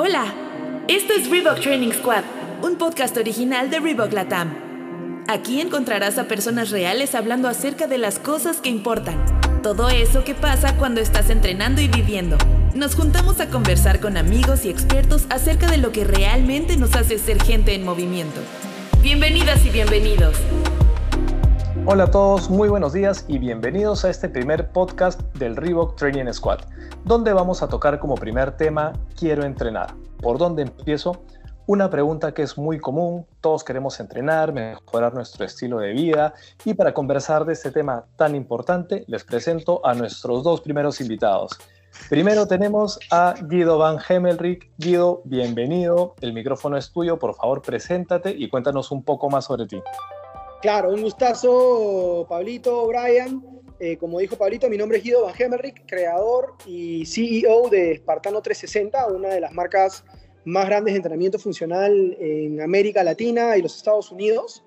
Hola, esto es Reebok Training Squad, un podcast original de Reebok Latam. Aquí encontrarás a personas reales hablando acerca de las cosas que importan. Todo eso que pasa cuando estás entrenando y viviendo. Nos juntamos a conversar con amigos y expertos acerca de lo que realmente nos hace ser gente en movimiento. Bienvenidas y bienvenidos. Hola a todos, muy buenos días y bienvenidos a este primer podcast del Reebok Training Squad, donde vamos a tocar como primer tema Quiero entrenar. ¿Por dónde empiezo? Una pregunta que es muy común, todos queremos entrenar, mejorar nuestro estilo de vida y para conversar de este tema tan importante les presento a nuestros dos primeros invitados. Primero tenemos a Guido Van Hemelrich. Guido, bienvenido, el micrófono es tuyo, por favor preséntate y cuéntanos un poco más sobre ti. Claro, un gustazo, Pablito, Brian. Eh, como dijo Pablito, mi nombre es Guido Van creador y CEO de Spartano 360, una de las marcas más grandes de entrenamiento funcional en América Latina y los Estados Unidos.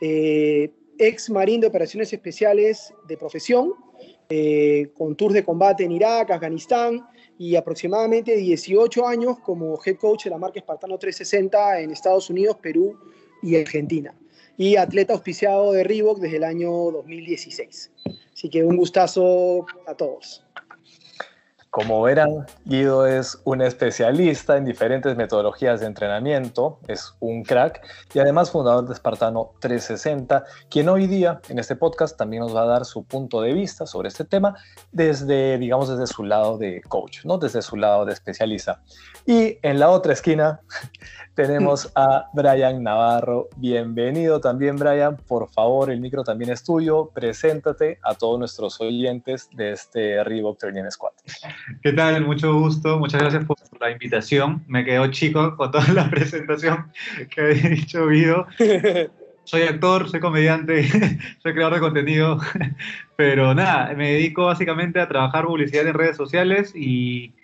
Eh, ex marín de operaciones especiales de profesión, eh, con tours de combate en Irak, Afganistán y aproximadamente 18 años como head coach de la marca Spartano 360 en Estados Unidos, Perú y Argentina y atleta auspiciado de Reebok desde el año 2016. Así que un gustazo a todos. Como verán, Guido es un especialista en diferentes metodologías de entrenamiento, es un crack y además fundador de Espartano 360, quien hoy día en este podcast también nos va a dar su punto de vista sobre este tema desde, digamos, desde su lado de coach, ¿no? Desde su lado de especialista. Y en la otra esquina tenemos a Brian Navarro. Bienvenido también, Brian. Por favor, el micro también es tuyo. Preséntate a todos nuestros oyentes de este Reebok Training Squad. ¿Qué tal? Mucho gusto. Muchas gracias por la invitación. Me quedó chico con toda la presentación que había dicho Guido. Soy actor, soy comediante, soy creador de contenido, pero nada, me dedico básicamente a trabajar publicidad en redes sociales y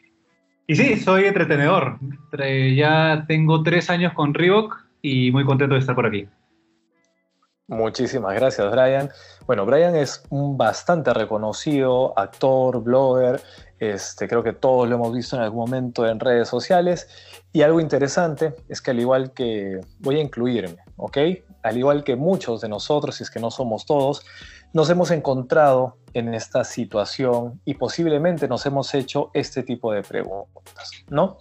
y sí, soy entretenedor. Ya tengo tres años con Reebok y muy contento de estar por aquí. Muchísimas gracias, Brian. Bueno, Brian es un bastante reconocido actor, blogger. Este, creo que todos lo hemos visto en algún momento en redes sociales. Y algo interesante es que al igual que voy a incluirme, ¿ok? Al igual que muchos de nosotros, si es que no somos todos, nos hemos encontrado en esta situación y posiblemente nos hemos hecho este tipo de preguntas, ¿no?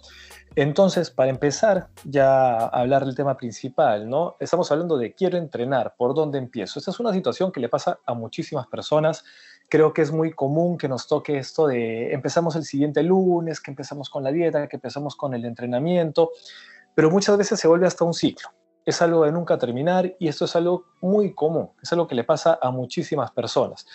Entonces, para empezar ya hablar del tema principal, ¿no? Estamos hablando de quiero entrenar, ¿por dónde empiezo? Esta es una situación que le pasa a muchísimas personas. Creo que es muy común que nos toque esto de empezamos el siguiente lunes, que empezamos con la dieta, que empezamos con el entrenamiento, pero muchas veces se vuelve hasta un ciclo es algo de nunca terminar y esto es algo muy común, es algo que le pasa a muchísimas personas.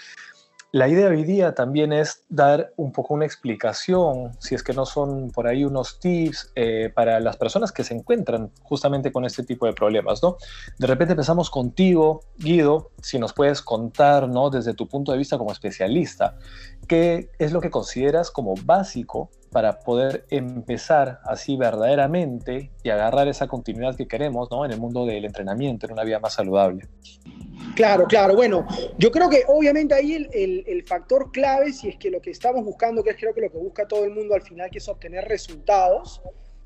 La idea hoy día también es dar un poco una explicación, si es que no son por ahí unos tips eh, para las personas que se encuentran justamente con este tipo de problemas, ¿no? De repente empezamos contigo, Guido, si nos puedes contar, ¿no? Desde tu punto de vista como especialista, ¿qué es lo que consideras como básico para poder empezar así verdaderamente y agarrar esa continuidad que queremos, ¿no? En el mundo del entrenamiento, en una vida más saludable. Claro, claro. Bueno, yo creo que obviamente ahí el, factor clave, si es que lo que estamos buscando, que es creo que lo que busca todo el mundo al final, que es obtener resultados,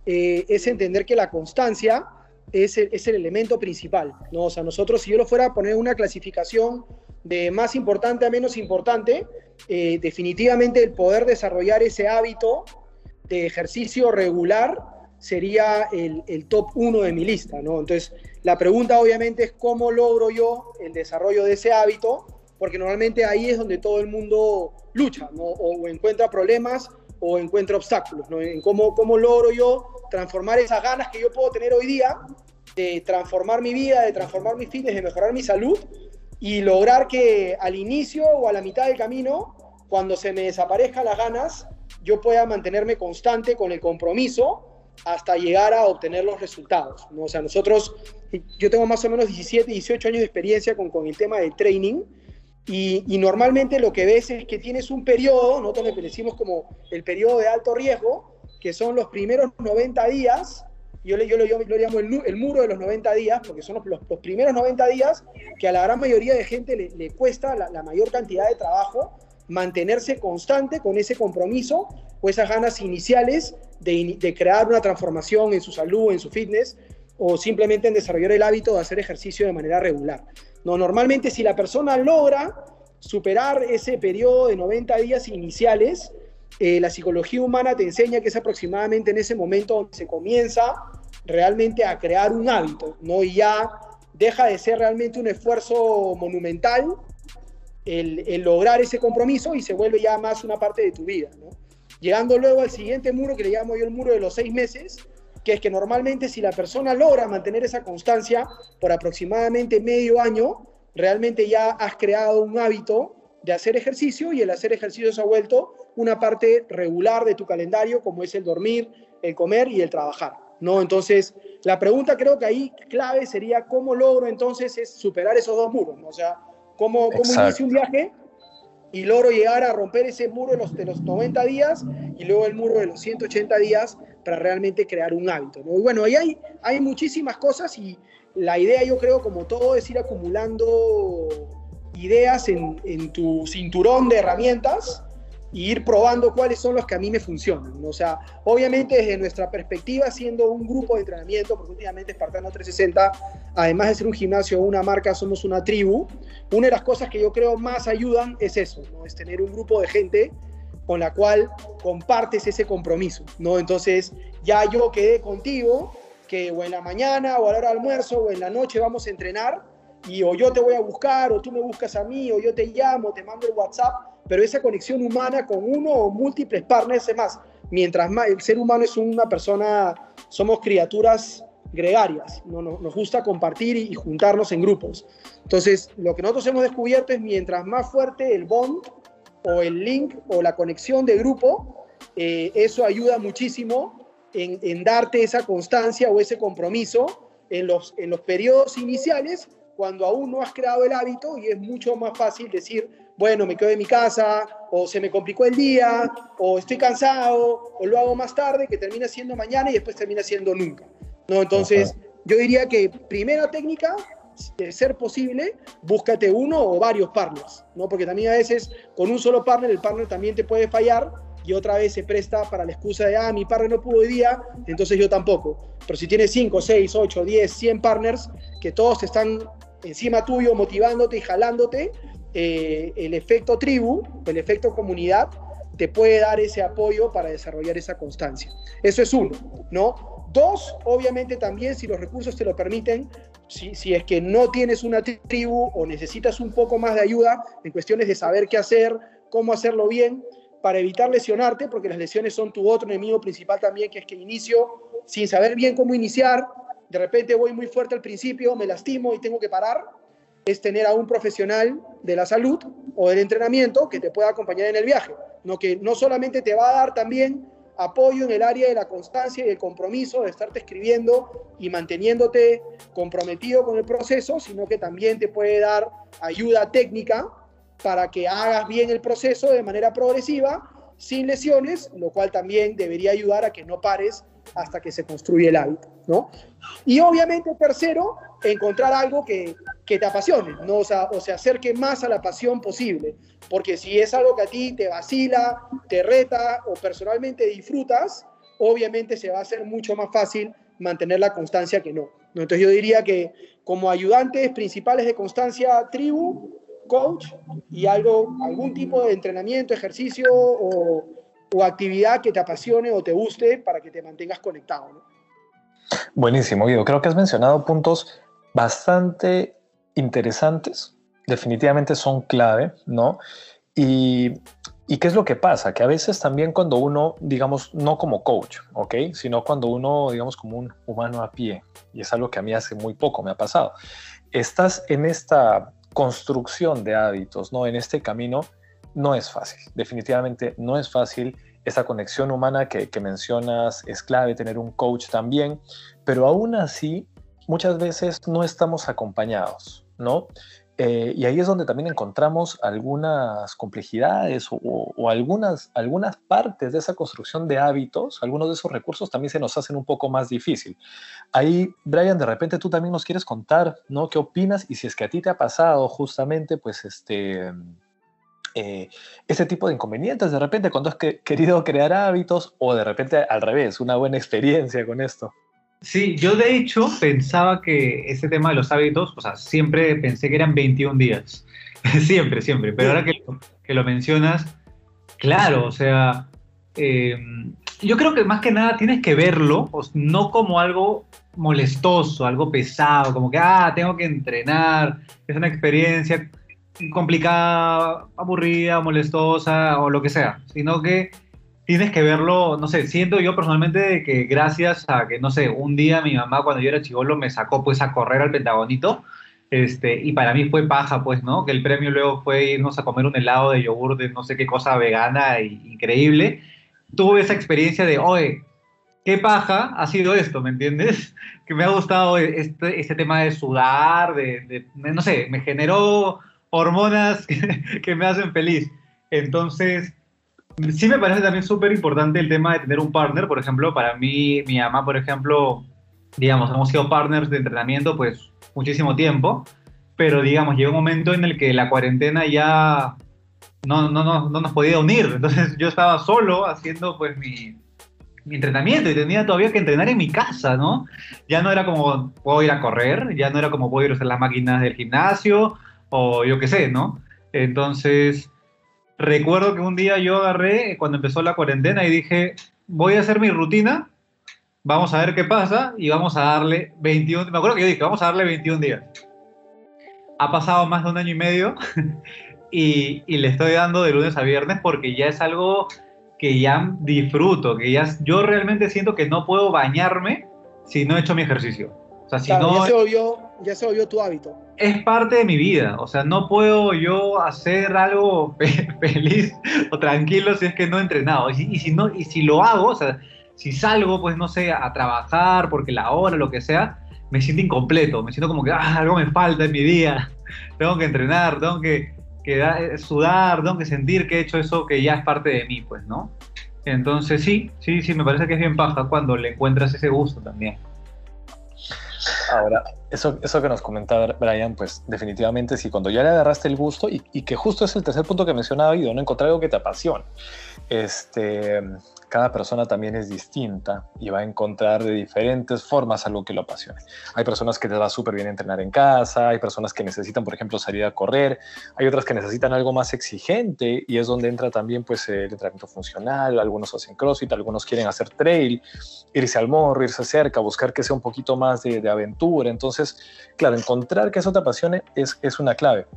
eh, es entender que la constancia es el, es el, elemento principal. ¿no? O sea, nosotros, si yo lo fuera a poner una clasificación de más importante a menos importante, eh, definitivamente el poder desarrollar ese hábito de ejercicio regular sería el, el top uno de mi lista, ¿no? Entonces, la pregunta obviamente es cómo logro yo el desarrollo de ese hábito, porque normalmente ahí es donde todo el mundo lucha, ¿no? O, encuentra problemas o encuentra obstáculos, ¿no? En cómo, cómo logro yo transformar esas ganas que yo puedo tener hoy día de transformar mi vida, de transformar mis fines, de mejorar mi salud y lograr que al inicio o a la mitad del camino, cuando se me desaparezcan las ganas, yo pueda mantenerme constante con el compromiso hasta llegar a obtener los resultados. ¿no? O sea, nosotros, yo tengo más o menos 17, 18 años de experiencia con, con el tema del training y, y, normalmente lo que ves es que tienes un periodo, nosotros le decimos como el periodo de alto riesgo, que son los primeros 90 días, yo, le, yo, lo, yo lo llamo el, el, muro de los 90 días, porque son los, los, primeros 90 días que a la gran mayoría de gente le, le cuesta la, la mayor cantidad de trabajo mantenerse constante con ese compromiso o esas ganas iniciales de, crear una transformación en su salud, en su fitness, o simplemente en desarrollar el hábito de hacer ejercicio de manera regular. No, normalmente si la persona logra superar ese periodo de 90 días iniciales, eh, la psicología humana te enseña que es aproximadamente en ese momento donde se comienza realmente a crear un hábito, ¿no? Y ya deja de ser realmente un esfuerzo monumental el, lograr ese compromiso y se vuelve ya más una parte de tu vida. Llegando luego al siguiente muro, que le llamo yo el muro de los seis meses, que es que normalmente si la persona logra mantener esa constancia por aproximadamente medio año, realmente ya has creado un hábito de hacer ejercicio y el hacer ejercicio se ha vuelto una parte regular de tu calendario, como es el dormir, el comer y el trabajar. ¿No? Entonces, la pregunta creo que ahí clave sería cómo logro entonces es superar esos dos muros, ¿no? o sea, cómo, cómo inicio un viaje y logro llegar a romper ese muro de los, de los 90 días y luego el muro de los 180 días para realmente crear un hábito. ¿no? Y bueno, ahí hay, hay muchísimas cosas y la idea yo creo como todo es ir acumulando ideas en, en tu cinturón de herramientas y ir probando cuáles son los que a mí me funcionan. O sea, obviamente desde nuestra perspectiva, siendo un grupo de entrenamiento, porque últimamente Espartano 360, además de ser un gimnasio o una marca, somos una tribu, una de las cosas que yo creo más ayudan es eso, ¿no? es tener un grupo de gente con la cual compartes ese compromiso, ¿no? Entonces, ya yo quedé contigo que o en la mañana o a la hora de almuerzo o en la noche vamos a entrenar y o yo te voy a buscar o tú me buscas a mí o yo te llamo, te mando el WhatsApp pero esa conexión humana con uno o múltiples partners, es más, mientras más el ser humano es una persona, somos criaturas gregarias, ¿no? nos, gusta compartir y, juntarnos en grupos. Entonces, lo que nosotros hemos descubierto es mientras más fuerte el bond o el link o la conexión de grupo, eh, eso ayuda muchísimo en, en, darte esa constancia o ese compromiso en los, en los periodos iniciales cuando aún no has creado el hábito y es mucho más fácil decir, bueno, me quedo en mi casa, o se me complicó el día, o estoy cansado, o lo hago más tarde, que termina siendo mañana y después termina siendo nunca. ¿no? Entonces, yo diría que primera técnica, de ser posible, búscate uno o varios partners, ¿no? Porque también a veces con un solo partner, el partner también te puede fallar y otra vez se presta para la excusa de, ah, mi partner no pudo hoy día, entonces yo tampoco. Pero si tienes 5, 6, 8, 10, 100 partners que todos están encima tuyo, motivándote y jalándote, eh, el efecto tribu, el efecto comunidad, te puede dar ese apoyo para desarrollar esa constancia. Eso es uno, ¿no? Dos, obviamente también, si los recursos te lo permiten, si, si es que no tienes una tribu o necesitas un poco más de ayuda en cuestiones de saber qué hacer, cómo hacerlo bien, para evitar lesionarte, porque las lesiones son tu otro enemigo principal también, que es que inicio sin saber bien cómo iniciar, de repente voy muy fuerte al principio, me lastimo y tengo que parar, es tener a un profesional de la salud o del entrenamiento que te pueda acompañar en el viaje, no que no solamente te va a dar también apoyo en el área de la constancia y el compromiso de estarte escribiendo y manteniéndote comprometido con el proceso, sino que también te puede dar ayuda técnica para que hagas bien el proceso de manera progresiva, sin lesiones, lo cual también debería ayudar a que no pares hasta que se construye el hábito, ¿no? Y obviamente, tercero, encontrar algo que, que te apasione, ¿no? O, sea, o se acerque más a la pasión posible, porque si es algo que a ti te vacila, te reta o personalmente disfrutas, obviamente se va a hacer mucho más fácil mantener la constancia que no. Entonces yo diría que como ayudantes principales de constancia, tribu, coach y algo, algún tipo de entrenamiento, ejercicio o, o actividad que te apasione o te guste para que te mantengas conectado. ¿no? Buenísimo, Guido. Creo que has mencionado puntos bastante interesantes, definitivamente son clave, ¿no? Y, y, qué es lo que pasa? Que a veces también cuando uno, digamos, no como coach, ¿ok? Sino cuando uno, digamos, como un humano a pie, y es algo que a mí hace muy poco me ha pasado, estás en esta construcción de hábitos, ¿no? En este camino no es fácil, definitivamente no es fácil. Esa conexión humana que, mencionas es clave, tener un coach también, pero aún así muchas veces no estamos acompañados, ¿no? Eh, y ahí es donde también encontramos algunas complejidades o, algunas, algunas partes de esa construcción de hábitos, algunos de esos recursos también se nos hacen un poco más difícil. Ahí, Brian, de repente tú también nos quieres contar, ¿no? ¿Qué opinas? Y si es que a ti te ha pasado justamente, pues, este, eh, ese tipo de inconvenientes de repente cuando has querido crear hábitos o de repente al revés, una buena experiencia con esto? Sí, yo de hecho pensaba que ese tema de los hábitos, o sea, siempre pensé que eran 21 días. siempre, siempre. Pero ahora que lo, que lo mencionas, claro, o sea, em, yo creo que más que nada tienes que verlo, no como algo molestoso, algo pesado, como que, ah, tengo que entrenar, es una experiencia complicada, aburrida, molestosa o lo que sea, sino que tienes que verlo, no sé, siento yo personalmente que gracias a que, no sé, un día mi mamá cuando yo era chivolo me sacó pues a correr al Pentagonito, este, y para mí fue paja, pues, ¿no? Que el premio luego fue irnos a comer un helado de yogur de no sé qué cosa vegana e increíble. Tuve esa experiencia de, oye, qué paja ha sido esto, ¿me entiendes? Que me ha gustado este, este tema de sudar, de, de, no sé, me generó hormonas que, me hacen feliz. Entonces, sí me parece también súper importante el tema de tener un partner. Por ejemplo, para mí, mi mamá, por ejemplo, digamos, hemos sido partners de entrenamiento pues muchísimo tiempo, pero digamos, llegó un momento en el que la cuarentena ya no, no, no, no nos podía unir. Entonces yo estaba solo haciendo pues mi, mi entrenamiento y tenía todavía que entrenar en mi casa, ¿no? Ya no era como puedo ir a correr, ya no era como puedo ir a hacer las máquinas del gimnasio, o yo qué sé, ¿no? Entonces, recuerdo que un día yo agarré, cuando empezó la cuarentena, y dije, voy a hacer mi rutina, vamos a ver qué pasa, y vamos a darle 21, me acuerdo que yo dije, vamos a darle 21 días. Ha pasado más de un año y medio, y, y le estoy dando de lunes a viernes porque ya es algo que ya disfruto, que ya yo realmente siento que no puedo bañarme si no he hecho mi ejercicio. O sea, si no... Ya se, volvió, ya se volvió tu hábito es parte de mi vida. O sea, no puedo yo hacer algo feliz o tranquilo si es que no he entrenado. Y, si no, y si lo hago, o sea, si salgo, pues no sé, a trabajar porque la hora, lo que sea, me siento incompleto. Me siento como que ah, algo me falta en mi día. Tengo que entrenar, tengo que, que sudar, tengo que sentir que he hecho eso que ya es parte de mí, pues, ¿no? Entonces sí, sí, sí, me parece que es bien paja cuando le encuentras ese gusto también. Ahora, eso, eso que nos comentaba Brian, pues definitivamente sí, cuando ya le agarraste el gusto y, y que justo es el tercer punto que mencionaba Guido, no encontrar algo que te apasione. Este, cada persona también es distinta y va a encontrar de diferentes formas algo que lo apasione. Hay personas que les va súper bien entrenar en casa, hay personas que necesitan, por ejemplo, salir a correr, hay otras que necesitan algo más exigente y es donde entra también pues, el entrenamiento funcional, algunos hacen crossfit, algunos quieren hacer trail, irse al morro, irse cerca, buscar que sea un poquito más de, de aventura. Entonces, claro, encontrar que eso te apasione es, es una clave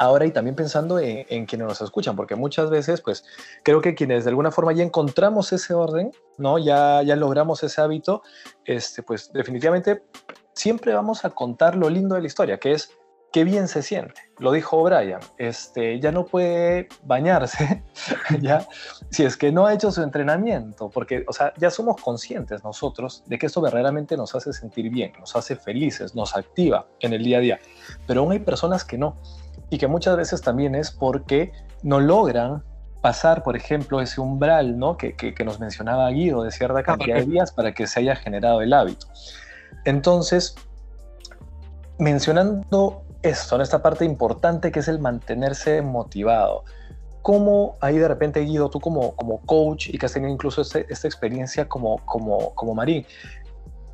ahora y también pensando en, quienes nos escuchan, porque muchas veces, pues creo que quienes de alguna forma ya encontramos ese orden, ¿no? Ya, ya logramos ese hábito, este, pues definitivamente siempre vamos a contar lo lindo de la historia, que es qué bien se siente. Lo dijo Brian, este, ya no puede bañarse, ya, si es que no ha hecho su entrenamiento, porque, o sea, ya somos conscientes nosotros de que esto verdaderamente nos hace sentir bien, nos hace felices, nos activa en el día a día. Pero aún hay personas que no y que muchas veces también es porque no logran pasar, por ejemplo, ese umbral ¿no? que, que, nos mencionaba Guido de cierta cantidad de días para que se haya generado el hábito. Entonces, mencionando esto, en esta parte importante que es el mantenerse motivado, ¿cómo ahí de repente, Guido, tú como, como coach y que has tenido incluso este, esta experiencia como, como, como Marín,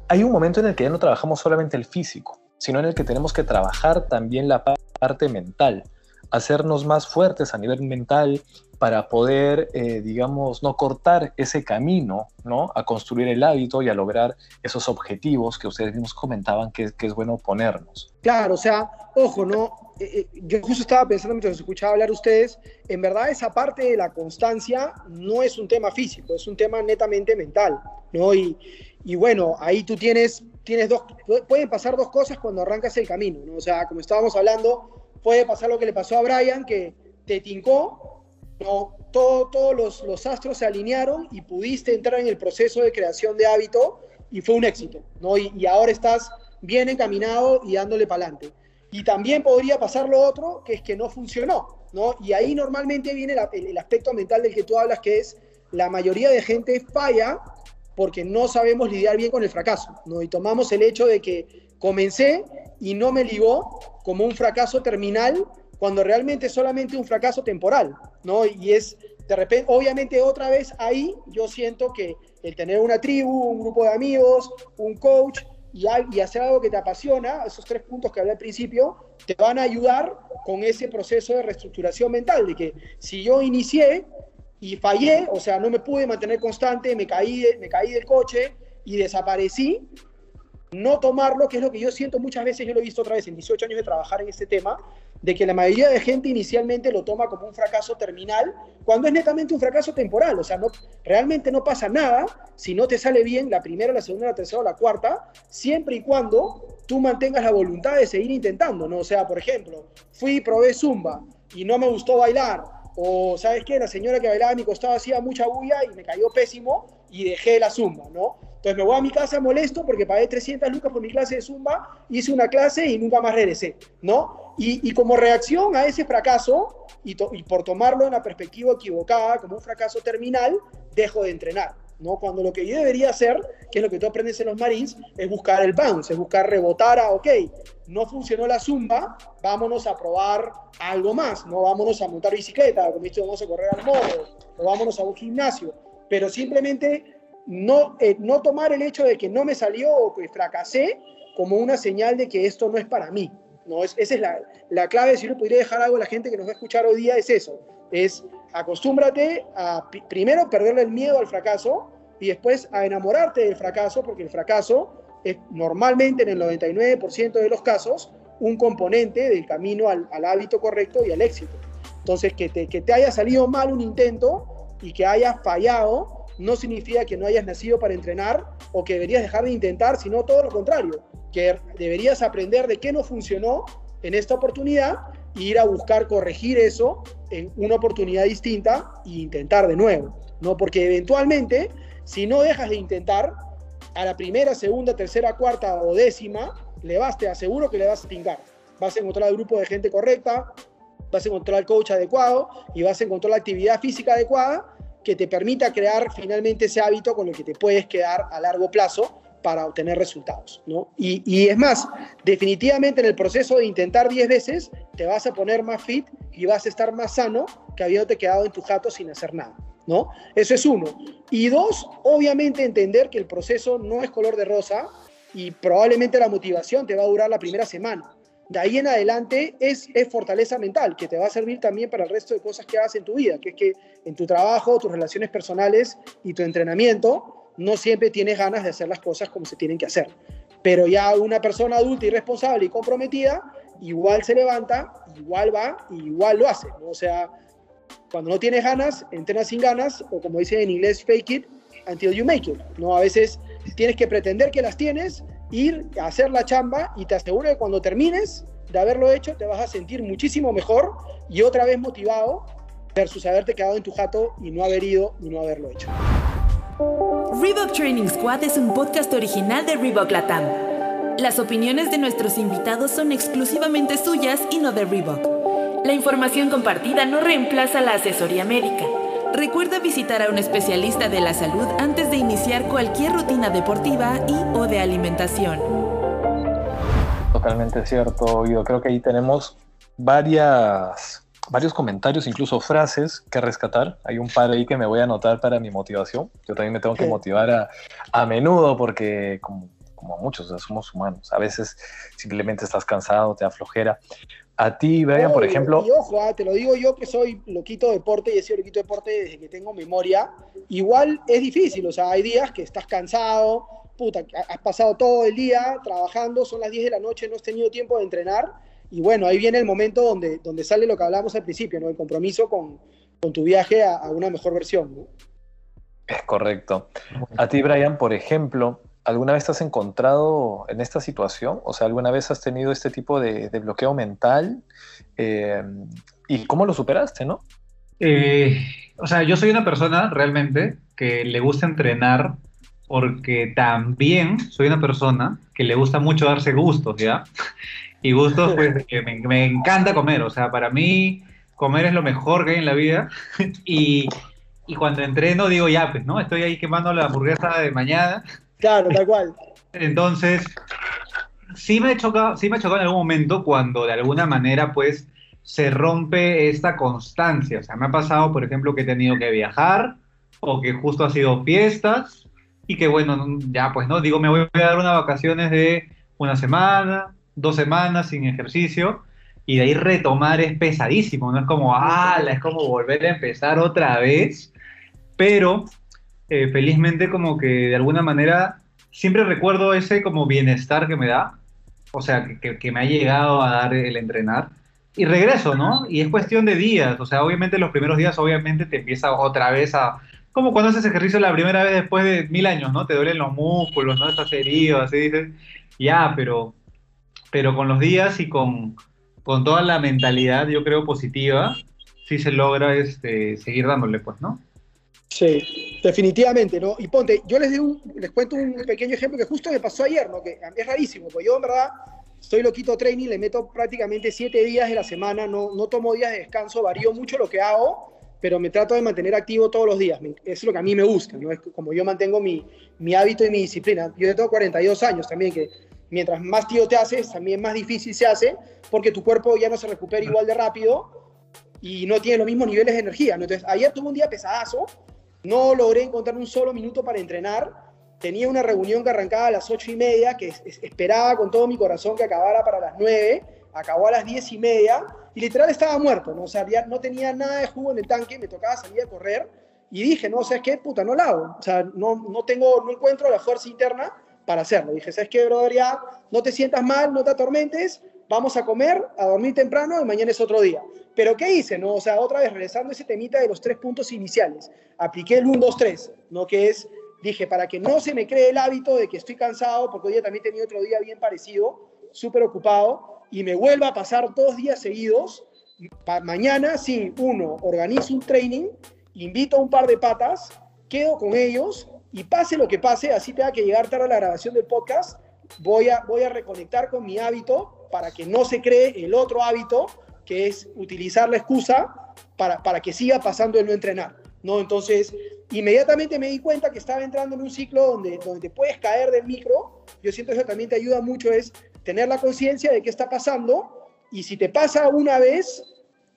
hay un momento en el que ya no trabajamos solamente el físico, sino en el que tenemos que trabajar también la parte mental, hacernos más fuertes a nivel mental para poder, eh, digamos, no cortar ese camino, ¿no? A construir el hábito y a lograr esos objetivos que ustedes mismos comentaban que, que es bueno ponernos. Claro, o sea, ojo, ¿no? Eh, eh, yo justo estaba pensando mientras escuchaba hablar ustedes, en verdad esa parte de la constancia no es un tema físico, es un tema netamente mental, ¿no? Y, y bueno, ahí tú tienes, tienes dos, pueden pasar dos cosas cuando arrancas el camino, ¿no? O sea, como estábamos hablando, puede pasar lo que le pasó a Brian, que te tincó, ¿no? Todo, todos los, los astros se alinearon y pudiste entrar en el proceso de creación de hábito y fue un éxito, ¿no? Y, y ahora estás bien encaminado y dándole para adelante. Y también podría pasar lo otro, que es que no funcionó, ¿no? Y ahí normalmente viene el, el aspecto mental del que tú hablas, que es la mayoría de gente falla porque no sabemos lidiar bien con el fracaso, ¿no? Y tomamos el hecho de que comencé y no me ligó como un fracaso terminal cuando realmente es solamente un fracaso temporal, ¿no? Y es, de repente, obviamente otra vez ahí yo siento que el tener una tribu, un grupo de amigos, un coach y, y hacer algo que te apasiona, esos tres puntos que hablé al principio, te van a ayudar con ese proceso de reestructuración mental, de que si yo inicié y fallé, o sea, no me pude mantener constante, me caí, me caí del coche y desaparecí, no tomarlo, que es lo que yo siento muchas veces, yo lo he visto otra vez en 18 años de trabajar en este tema, de que la mayoría de gente inicialmente lo toma como un fracaso terminal, cuando es netamente un fracaso temporal, o sea, no, realmente no pasa nada si no te sale bien la primera, la segunda, la tercera o la cuarta, siempre y cuando tú mantengas la voluntad de seguir intentando, ¿no? O sea, por ejemplo, fui y probé zumba y no me gustó bailar, o sabes qué, la señora que bailaba a mi costado hacía mucha bulla y me cayó pésimo y dejé la zumba, ¿no? Entonces me voy a mi casa molesto porque pagué 300 lucas por mi clase de zumba, hice una clase y nunca más regresé, ¿no? Y, como reacción a ese fracaso y, y por tomarlo en una perspectiva equivocada, como un fracaso terminal, dejo de entrenar. ¿no? Cuando lo que yo debería hacer, que es lo que tú aprendes en los Marines, es buscar el bounce, es buscar rebotar a, ok, no funcionó la zumba, vámonos a probar algo más, no vámonos a montar bicicleta, como dicho, vamos a correr al modo, o vámonos a un gimnasio, pero simplemente no, eh, no tomar el hecho de que no me salió o que fracasé como una señal de que esto no es para mí. No, es, esa es la, la clave, si uno pudiera dejar algo a la gente que nos va a escuchar hoy día, es eso, es acostúmbrate a primero perderle el miedo al fracaso y después a enamorarte del fracaso, porque el fracaso es normalmente en el 99% de los casos un componente del camino al, hábito correcto y al éxito. Entonces, que te, que te haya salido mal un intento y que hayas fallado no significa que no hayas nacido para entrenar o que deberías dejar de intentar, sino todo lo contrario, que deberías aprender de qué no funcionó en esta oportunidad e ir a buscar corregir eso en una oportunidad distinta e intentar de nuevo, ¿no? Porque eventualmente, si no dejas de intentar, a la primera, segunda, tercera, cuarta o décima, le vas, te aseguro que le vas a tingar. Vas a encontrar el grupo de gente correcta, vas a encontrar el coach adecuado y vas a encontrar la actividad física adecuada que te permita crear finalmente ese hábito con el que te puedes quedar a largo plazo para obtener resultados. ¿no? Y, y, es más, definitivamente en el proceso de intentar 10 veces, te vas a poner más fit y vas a estar más sano que habiéndote quedado en tu jato sin hacer nada. ¿no? Eso es uno. Y dos, obviamente entender que el proceso no es color de rosa y probablemente la motivación te va a durar la primera semana. De ahí en adelante es, es fortaleza mental, que te va a servir también para el resto de cosas que hagas en tu vida, que es que en tu trabajo, tus relaciones personales y tu entrenamiento, no siempre tienes ganas de hacer las cosas como se tienen que hacer. Pero ya una persona adulta y responsable y comprometida, igual se levanta, igual va y igual lo hace. O sea, cuando no tienes ganas, entrenas sin ganas, o como dice en inglés, fake it until you make it. ¿no? A veces tienes que pretender que las tienes, ir a hacer la chamba y te aseguro que cuando termines de haberlo hecho, te vas a sentir muchísimo mejor y otra vez motivado versus haberte quedado en tu jato y no haber ido y no haberlo hecho. Reebok Training Squad es un podcast original de Reebok Latam. Las opiniones de nuestros invitados son exclusivamente suyas y no de Reebok. La información compartida no reemplaza la asesoría médica. Recuerda visitar a un especialista de la salud antes de iniciar cualquier rutina deportiva y o de alimentación. Totalmente cierto, Yo Creo que ahí tenemos varias varios comentarios, incluso frases que rescatar. Hay un par ahí que me voy a anotar para mi motivación. Yo también me tengo que motivar a, a menudo porque como, como muchos, somos humanos. A veces simplemente estás cansado, te aflojera. A ti, Brian, por ejemplo... Y ojo, ah, te lo digo yo que soy loquito de deporte y he sido loquito de deporte desde que tengo memoria. Igual es difícil, o sea, hay días que estás cansado, puta, has pasado todo el día trabajando, son las 10 de la noche, no has tenido tiempo de entrenar y bueno, ahí viene el momento donde, donde sale lo que hablábamos al principio, ¿no? El compromiso con, con tu viaje a, una mejor versión, ¿no? Es correcto. A ti, Brian, por ejemplo, ¿alguna vez te has encontrado en esta situación? O sea, ¿alguna vez has tenido este tipo de, bloqueo mental? Eh, ¿Y cómo lo superaste, no? Eh, o sea, yo soy una persona realmente que le gusta entrenar porque también soy una persona que le gusta mucho darse gustos, ¿ya? y gustos, pues que me, encanta comer. O sea, para mí comer es lo mejor que hay en la vida. y, y cuando entreno digo, ya, pues, ¿no? Estoy ahí quemando la hamburguesa de mañana. Claro, tal cual. Entonces, sí me, he chocado, sí me ha chocado en algún momento cuando de alguna manera, pues, se rompe esta constancia. O sea, me ha pasado, por ejemplo, que he tenido que viajar o que justo ha sido fiestas y que bueno, ya pues no, digo, me voy a dar unas vacaciones de una semana, dos semanas sin ejercicio y de ahí retomar es pesadísimo, no es como, ah, es como volver a empezar otra vez, pero eh, felizmente como que de alguna manera siempre recuerdo ese como bienestar que me da, o sea, que, que me ha llegado a dar el entrenar y regreso, ¿no? Y es cuestión de días, o sea, obviamente los primeros días obviamente te empieza otra vez a, como cuando haces ejercicio la primera vez después de mil años, ¿no? Te duelen los músculos, ¿no? Estás herido, así dices, ya, pero, pero con los días y con, con toda la mentalidad, yo creo, positiva, sí se logra este, seguir dándole, pues, ¿no? Sí, definitivamente, ¿no? Y ponte, yo les, un, les cuento un pequeño ejemplo que justo me pasó ayer, ¿no? Que es rarísimo, porque yo en verdad estoy loquito training, le meto prácticamente siete días de la semana, no, no tomo días de descanso, varío mucho lo que hago, pero me trato de mantener activo todos los días. Es lo que a mí me gusta, ¿no? Es como yo mantengo mi, mi hábito y mi disciplina. Yo tengo 42 años también, que mientras más tío te haces, también más difícil se hace, porque tu cuerpo ya no se recupera igual de rápido y no tiene los mismos niveles de energía. Entonces, ayer tuve un día pesadazo, no logré encontrar un solo minuto para entrenar. Tenía una reunión que arrancaba a las ocho y media, que esperaba con todo mi corazón que acabara para las nueve, acabó a las diez y media, y literal estaba muerto, ¿no? O sea, no tenía nada de jugo en el tanque, me tocaba salir a correr, y dije, no, ¿sabes qué? Puta, no lo hago. O sea, no, no tengo, no encuentro la fuerza interna para hacerlo. Dije, ¿sabes qué, brother? Ya no te sientas mal, no te atormentes, vamos a comer, a dormir temprano y mañana es otro día. Pero ¿qué hice? No? O sea, otra vez regresando a ese temita de los tres puntos iniciales. Apliqué el 1, 2, 3, ¿no? Que es, dije, para que no se me cree el hábito de que estoy cansado, porque hoy día también tenía otro día bien parecido, súper ocupado, y me vuelva a pasar dos días seguidos. mañana, sí, uno, organizo un training, invito a un par de patas, quedo con ellos y pase lo que pase, así tenga que llegar tarde a la grabación del podcast, voy a, voy a reconectar con mi hábito para que no se cree el otro hábito, que es utilizar la excusa para, para que siga pasando el no entrenar. ¿no? Entonces, inmediatamente me di cuenta que estaba entrando en un ciclo donde, donde te puedes caer del micro. Yo siento que eso también te ayuda mucho, es tener la conciencia de qué está pasando y si te pasa una vez,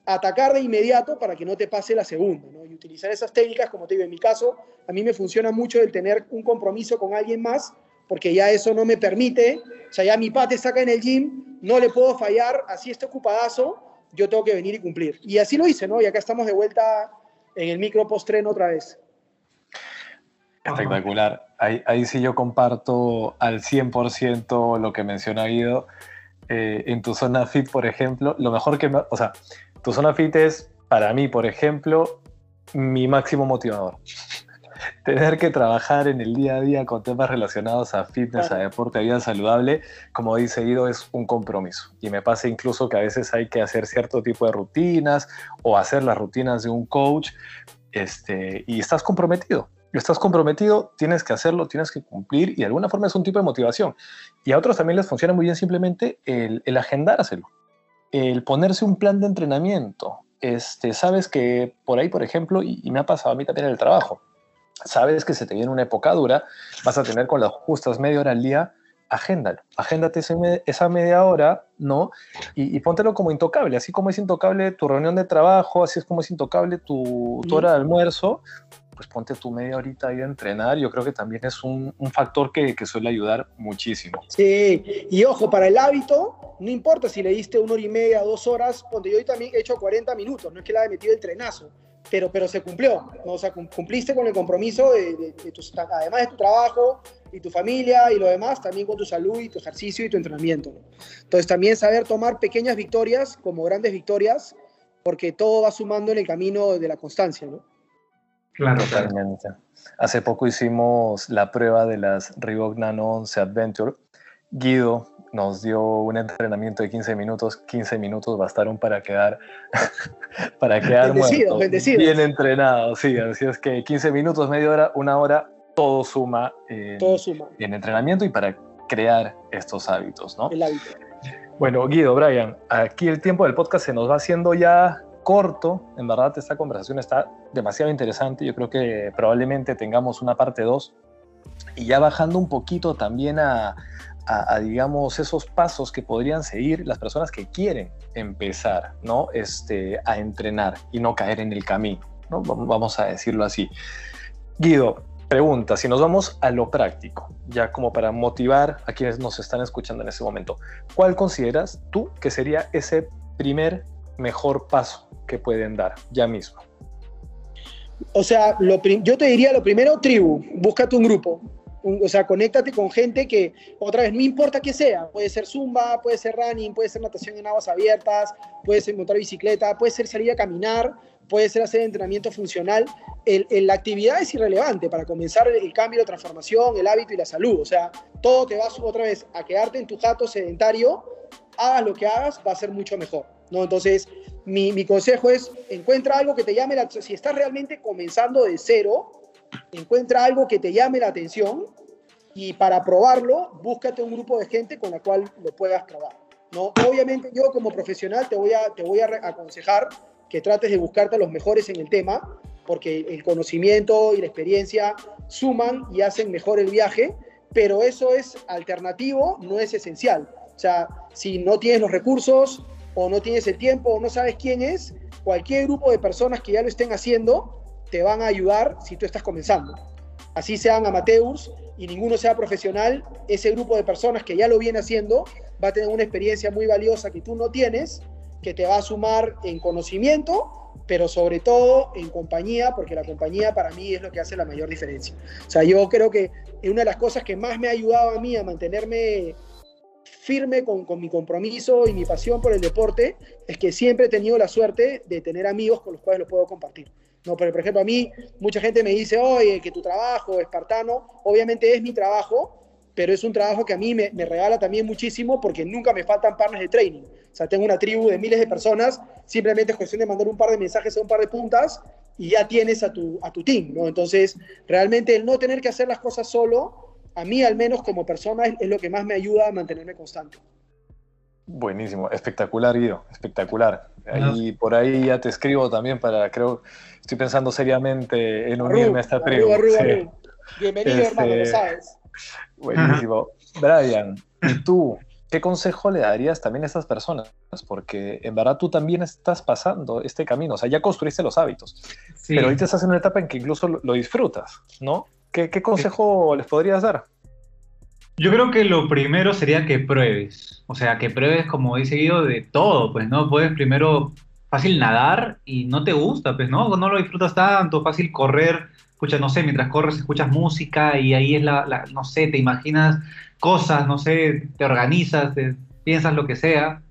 atacar de inmediato para que no te pase la segunda, ¿no? Y utilizar esas técnicas, como te digo, en mi caso, a mí me funciona mucho el tener un compromiso con alguien más, porque ya eso no me permite, o sea, ya mi pate saca en el gym, no le puedo fallar, así esté ocupadazo, yo tengo que venir y cumplir. Y así lo hice, ¿no? Y acá estamos de vuelta en el micro post-tren otra vez. Espectacular. Ahí, ahí sí yo comparto al 100% lo que menciona Guido. Eh, en tu zona fit, por ejemplo, lo mejor que me, o sea, tu zona fit es, para mí, por ejemplo, mi máximo motivador. Tener que trabajar en el día a día con temas relacionados a fitness, a deporte, a vida saludable, como dice Guido, es un compromiso. Y me pasa incluso que a veces hay que hacer cierto tipo de rutinas o hacer las rutinas de un coach este, y estás comprometido. Estás comprometido, tienes que hacerlo, tienes que cumplir y de alguna forma es un tipo de motivación. Y a otros también les funciona muy bien simplemente el, el agendárselo el ponerse un plan de entrenamiento. Este, sabes que por ahí, por ejemplo, y, me ha pasado a mí también en el trabajo, sabes que se te viene una época dura, vas a tener con las justas media hora al día, agéndalo, agéndate esa media hora, ¿no? Y, y, póntelo como intocable, así como es intocable tu reunión de trabajo, así es como es intocable tu, tu hora de almuerzo, pues ponte tu media horita ahí a entrenar, yo creo que también es un, un factor que, que, suele ayudar muchísimo. Sí, y ojo, para el hábito, no importa si le diste una hora y media, dos horas, ponte yo hoy también he hecho 40 minutos, no es que le haya metido el trenazo, pero, pero se cumplió, ¿no? o sea, cumpliste con el compromiso de, de, de tu, además de tu trabajo y tu familia y lo demás, también con tu salud y tu ejercicio y tu entrenamiento. ¿no? Entonces también saber tomar pequeñas victorias como grandes victorias, porque todo va sumando en el camino de la constancia, ¿no? Claro, totalmente. Hace poco hicimos la prueba de las Reebok Nano 11 Adventure. Guido nos dio un entrenamiento de 15 minutos. 15 minutos bastaron para quedar, para quedar bendecido, bendecido. bien entrenado. Sí, así es que 15 minutos, media hora, una hora, todo suma, en, todo suma. en entrenamiento y para crear estos hábitos, ¿no? El hábito. Bueno, Guido, Brian, aquí el tiempo del podcast se nos va haciendo ya corto. En verdad, esta conversación está demasiado interesante. Yo creo que probablemente tengamos una parte 2. Y ya bajando un poquito también a, a, a, digamos, esos pasos que podrían seguir las personas que quieren empezar, ¿no? Este, a entrenar y no caer en el camino, ¿no? Vamos a decirlo así. Guido, pregunta, si nos vamos a lo práctico, ya como para motivar a quienes nos están escuchando en ese momento, ¿cuál consideras tú que sería ese primer mejor paso que pueden dar ya mismo? O sea, yo te diría lo primero, tribu, búscate un grupo, o sea, conéctate con gente que, otra vez, no importa que sea, puede ser zumba, puede ser running, puede ser natación en aguas abiertas, puede ser montar bicicleta, puede ser salir a caminar, puede ser hacer entrenamiento funcional. El, la actividad es irrelevante para comenzar el, cambio, la transformación, el hábito y la salud. O sea, todo te va otra vez a quedarte en tu jato sedentario, hagas lo que hagas, va a ser mucho mejor. ¿no? Entonces, mi, mi consejo es, encuentra algo que te llame la Si estás realmente comenzando de cero, encuentra algo que te llame la atención y para probarlo, búscate un grupo de gente con la cual lo puedas probar. ¿no? Obviamente yo como profesional te voy, a, te voy a aconsejar que trates de buscarte a los mejores en el tema, porque el conocimiento y la experiencia suman y hacen mejor el viaje, pero eso es alternativo, no es esencial. O sea, si no tienes los recursos o no tienes el tiempo o no sabes quién es, cualquier grupo de personas que ya lo estén haciendo te van a ayudar si tú estás comenzando. Así sean amateurs y ninguno sea profesional, ese grupo de personas que ya lo viene haciendo va a tener una experiencia muy valiosa que tú no tienes, que te va a sumar en conocimiento, pero sobre todo en compañía, porque la compañía para mí es lo que hace la mayor diferencia. O sea, yo creo que una de las cosas que más me ha ayudado a mí a mantenerme firme con, con, mi compromiso y mi pasión por el deporte es que siempre he tenido la suerte de tener amigos con los cuales lo puedo compartir. No, pero por ejemplo, a mí mucha gente me dice, oye, que tu trabajo, espartano, obviamente es mi trabajo, pero es un trabajo que a mí me, me, regala también muchísimo porque nunca me faltan partners de training. O sea, tengo una tribu de miles de personas, simplemente es cuestión de mandar un par de mensajes a un par de puntas y ya tienes a tu, a tu team, ¿no? Entonces, realmente el no tener que hacer las cosas solo, a mí al menos como persona, es, es lo que más me ayuda a mantenerme constante. Buenísimo, espectacular, Guido, espectacular. Ahí, por ahí ya te escribo también para, creo, estoy pensando seriamente en unirme a esta tribu. Bienvenido, hermano, lo este, sabes. Buenísimo. Brian, ¿y tú qué consejo le darías también a estas personas? Porque en verdad tú también estás pasando este camino, o sea, ya construiste los hábitos, pero ahorita estás en una etapa en que incluso lo, disfrutas, ¿no? ¿Qué, qué consejo les podrías dar? Yo creo que lo primero sería que pruebes, o sea, que pruebes, como he seguido, de todo, pues, ¿no? Puedes primero fácil nadar y no te gusta, pues, ¿no? No lo disfrutas tanto, fácil correr, escucha, no sé, mientras corres escuchas música y ahí es la, no sé, te imaginas cosas, no sé, te organizas, te, piensas lo que sea,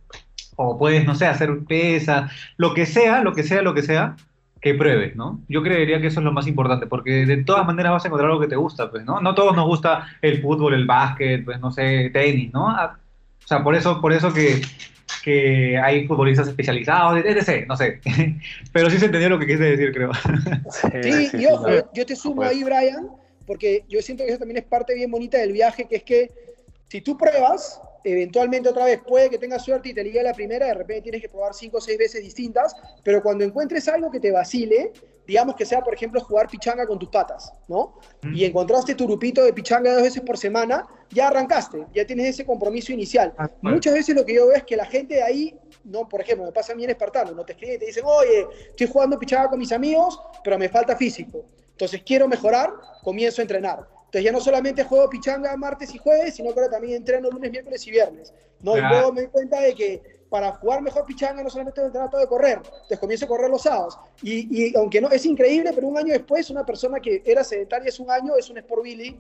o puedes, no sé, hacer pesa, lo que sea, lo que sea, lo que sea, que pruebes, ¿no? Yo creería que eso es lo más importante, porque de todas maneras vas a encontrar algo que te gusta, pues, ¿no? No todos nos gusta el fútbol, el básquet, pues, no sé, tenis, ¿no? Ah, o sea, por eso, por eso que, que hay futbolistas especializados, etc., no sé. Pero sí se entendió lo que quise decir, creo. Sí, y ojo, yo te sumo ahí, Brian, porque yo siento que eso también es parte bien bonita del viaje, que es que si tú pruebas, eventualmente otra vez puede que tengas suerte y te ligue la primera, de repente tienes que probar cinco o seis veces distintas, pero cuando encuentres algo que te vacile, digamos que sea, por ejemplo, jugar pichanga con tus patas, ¿no? Y encontraste tu grupito de pichanga dos veces por semana, ya arrancaste, ya tienes ese compromiso inicial. Ah, Muchas veces lo que yo veo es que la gente de ahí, no, por ejemplo, me pasa a mí en Espartano, no te escriben y te dicen, oye, estoy jugando pichanga con mis amigos, pero me falta físico. Entonces quiero mejorar, comienzo a entrenar entonces ya no solamente juego pichanga martes y jueves, sino que ahora también entreno lunes, miércoles y viernes. ¿no? Y luego me di cuenta de que para jugar mejor pichanga no solamente tengo todo de correr, entonces comienzo a correr los sábados. Y, aunque no es increíble, pero un año después, una persona que era sedentaria hace un año es un Sport Billy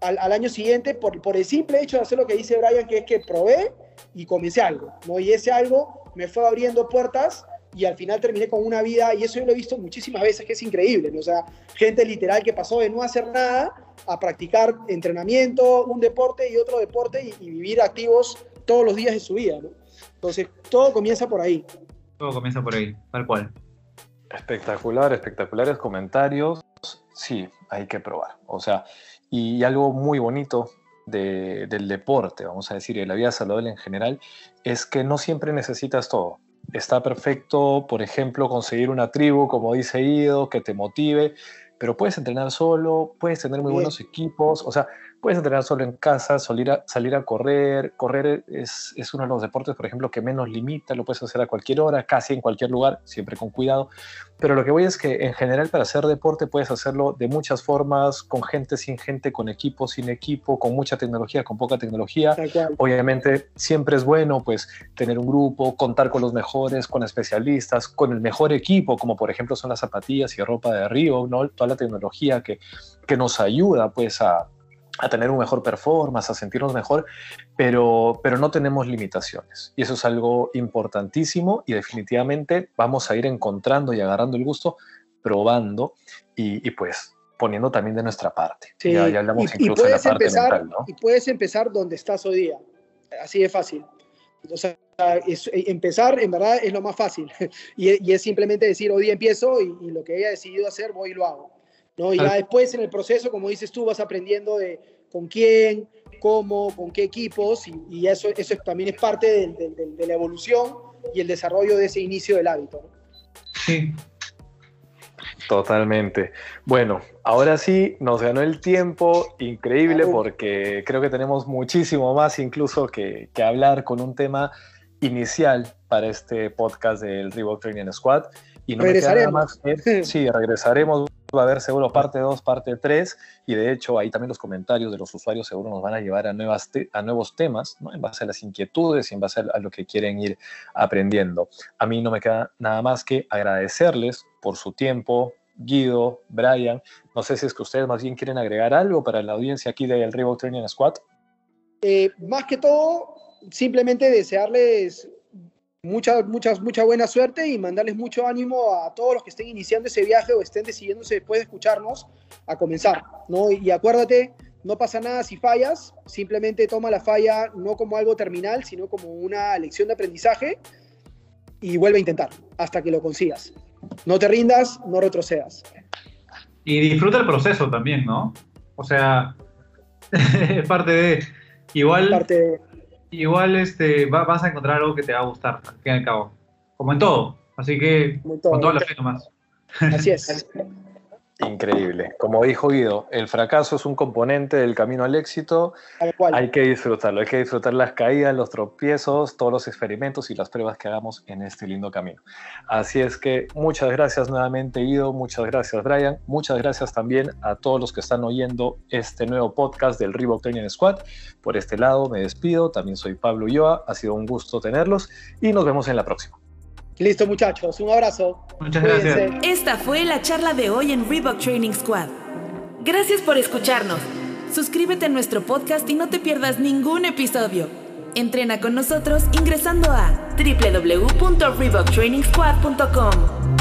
al, al, año siguiente por, por el simple hecho de hacer lo que dice Brian, que es que probé y comencé algo. ¿no? Y ese algo me fue abriendo puertas y al final terminé con una vida, y eso yo lo he visto muchísimas veces, que es increíble, ¿no? o sea, gente literal que pasó de no hacer nada a practicar entrenamiento, un deporte y otro deporte y, vivir activos todos los días de su vida, ¿no? Entonces, todo comienza por ahí. Todo comienza por ahí, tal cual. Espectacular, espectaculares comentarios. Sí, hay que probar. O sea, y algo muy bonito del deporte, vamos a decir, y de la vida saludable en general, es que no siempre necesitas todo está perfecto, por ejemplo, conseguir una tribu, como dice Ido, que te motive, pero puedes entrenar solo, puedes tener muy buenos equipos, o sea, Puedes entrenar solo en casa, salir a, salir a correr. Correr es, es, uno de los deportes, por ejemplo, que menos limita, lo puedes hacer a cualquier hora, casi en cualquier lugar, siempre con cuidado. Pero lo que voy es que en general para hacer deporte puedes hacerlo de muchas formas, con gente, sin gente, con equipo, sin equipo, con mucha tecnología, con poca tecnología. Obviamente siempre es bueno pues tener un grupo, contar con los mejores, con especialistas, con el mejor equipo, como por ejemplo son las zapatillas y ropa de Río, ¿no? toda la tecnología que, que nos ayuda pues a, a tener un mejor performance, a sentirnos mejor, pero, pero no tenemos limitaciones. Y eso es algo importantísimo y definitivamente vamos a ir encontrando y agarrando el gusto, probando y, pues poniendo también de nuestra parte. Ya, hablamos incluso de la parte empezar, Y puedes empezar donde estás hoy día. Así de fácil. O sea, empezar en verdad es lo más fácil. y, es simplemente decir, hoy día empiezo y, y lo que haya decidido hacer, voy y lo hago. ¿No? Y ya después en el proceso, como dices tú, vas aprendiendo de con quién, cómo, con qué equipos, y, eso, eso también es parte de, la evolución y el desarrollo de ese inicio del hábito. Sí. Totalmente. Bueno, ahora sí, nos ganó el tiempo, increíble, porque creo que tenemos muchísimo más incluso que, que hablar con un tema inicial para este podcast del Reebok Training Squad. Y no regresaremos. más sí, regresaremos. Va a haber seguro parte 2, parte 3. Y de hecho, ahí también los comentarios de los usuarios seguro nos van a llevar a, nuevas a nuevos temas, ¿no? en base a las inquietudes y en base a lo que quieren ir aprendiendo. A mí no me queda nada más que agradecerles por su tiempo, Guido, Brian. No sé si es que ustedes más bien quieren agregar algo para la audiencia aquí del Reebok Training Squad. Eh, más que todo, simplemente desearles mucha, mucha, mucha buena suerte y mandarles mucho ánimo a todos los que estén iniciando ese viaje o estén decidiéndose después de escucharnos a comenzar, ¿no? Y acuérdate, no pasa nada si fallas, simplemente toma la falla no como algo terminal, sino como una lección de aprendizaje y vuelve a intentar hasta que lo consigas. No te rindas, no retrocedas. Y disfruta el proceso también, ¿no? O sea, es parte de... Igual... Parte de igual este, vas a encontrar algo que te va a gustar, al fin y al cabo. Como en todo. Así que con toda la fe nomás. Así es. Increíble. Como dijo Guido, el fracaso es un componente del camino al éxito. Hay que disfrutarlo, hay que disfrutar las caídas, los tropiezos, todos los experimentos y las pruebas que hagamos en este lindo camino. Así es que muchas gracias nuevamente Guido, muchas gracias Brian, muchas gracias también a todos los que están oyendo este nuevo podcast del Reebok Training Squad. Por este lado me despido, también soy Pablo Ulloa, ha sido un gusto tenerlos y nos vemos en la próxima. Listo, muchachos. Un abrazo. Muchas gracias. Esta fue la charla de hoy en Reebok Training Squad. Gracias por escucharnos. Suscríbete a nuestro podcast y no te pierdas ningún episodio. Entrena con nosotros ingresando a www.reeboktrainingsquad.com.